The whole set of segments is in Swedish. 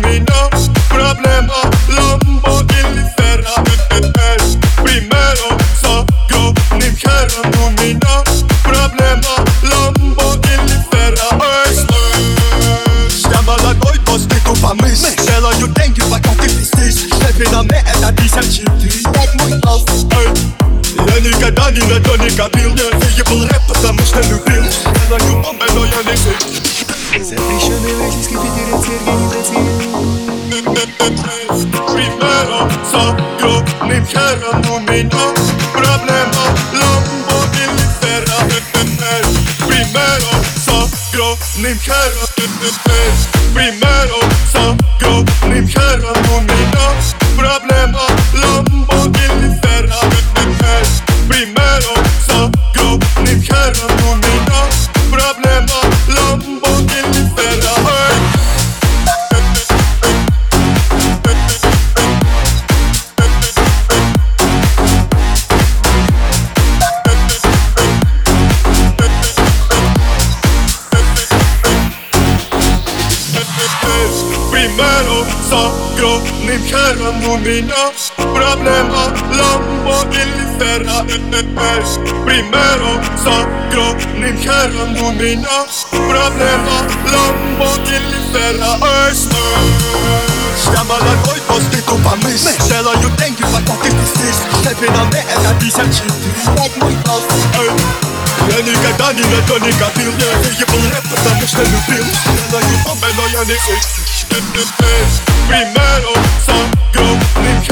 Δεν μάλλον τούτος δεν το παίρνεις. Θέλω να σου δείξω παραπάνω. Θέλω να σου δείξω παραπάνω. Θέλω να σου δείξω παραπάνω. Sa jag min kära nu mina problema Lambo delifera Primero, primero sagro Nim kära Primero sagro sagor, min kärran och mina problem Alla vad vill föra öppers Primero sagor, min kärran och mina problem Alla vad vill föra öster Stämmarna går på styck och familj Sällan jag tänker på att det är trist Släpperna med en att visa chill Och mot allt Я никогда ни на то не копил Я ебал рэп, потому что любил Я даю вам, но я не сыщу Primeros sangrones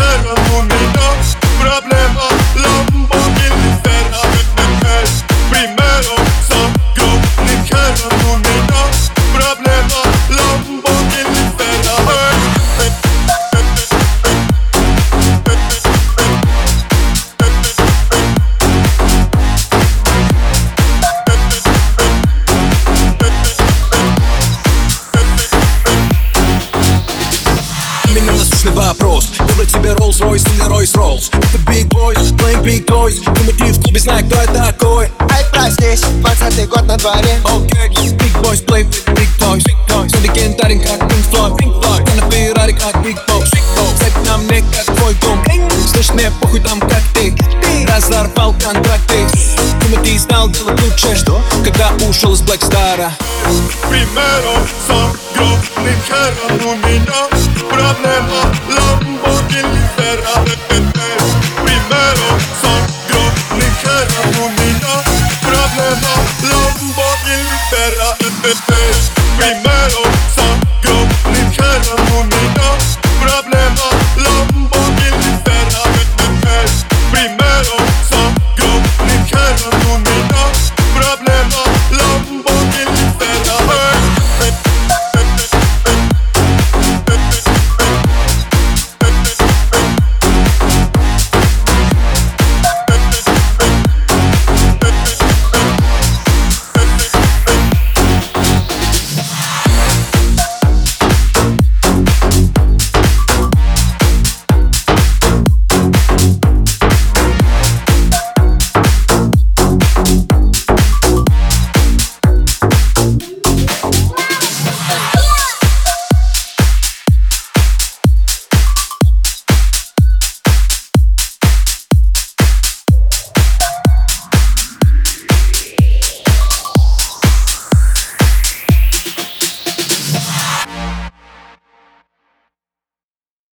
Rolls-Royce или Royce-Rolls Это Big Boy, playing Big Boy Думаю, в клубе, знаю, кто это такой. Ай, проснись, двадцатый год на дворе. Окей, okay. Big Boys, play with Big Toys Сон легендарен, как Pink Floyd Pink Floyd Я на Феррари, как Big boys. Цепь на мне, как твой дом. Слышь, мне похуй там, как ты. Разорвал контракты. Думаю, ты знал, дело лучше. Что? Когда ушел из Блэкстара. Star. Primero, сам гроб, не хера, Problema Lombo y libera Primero sangro ligera Unidad Problema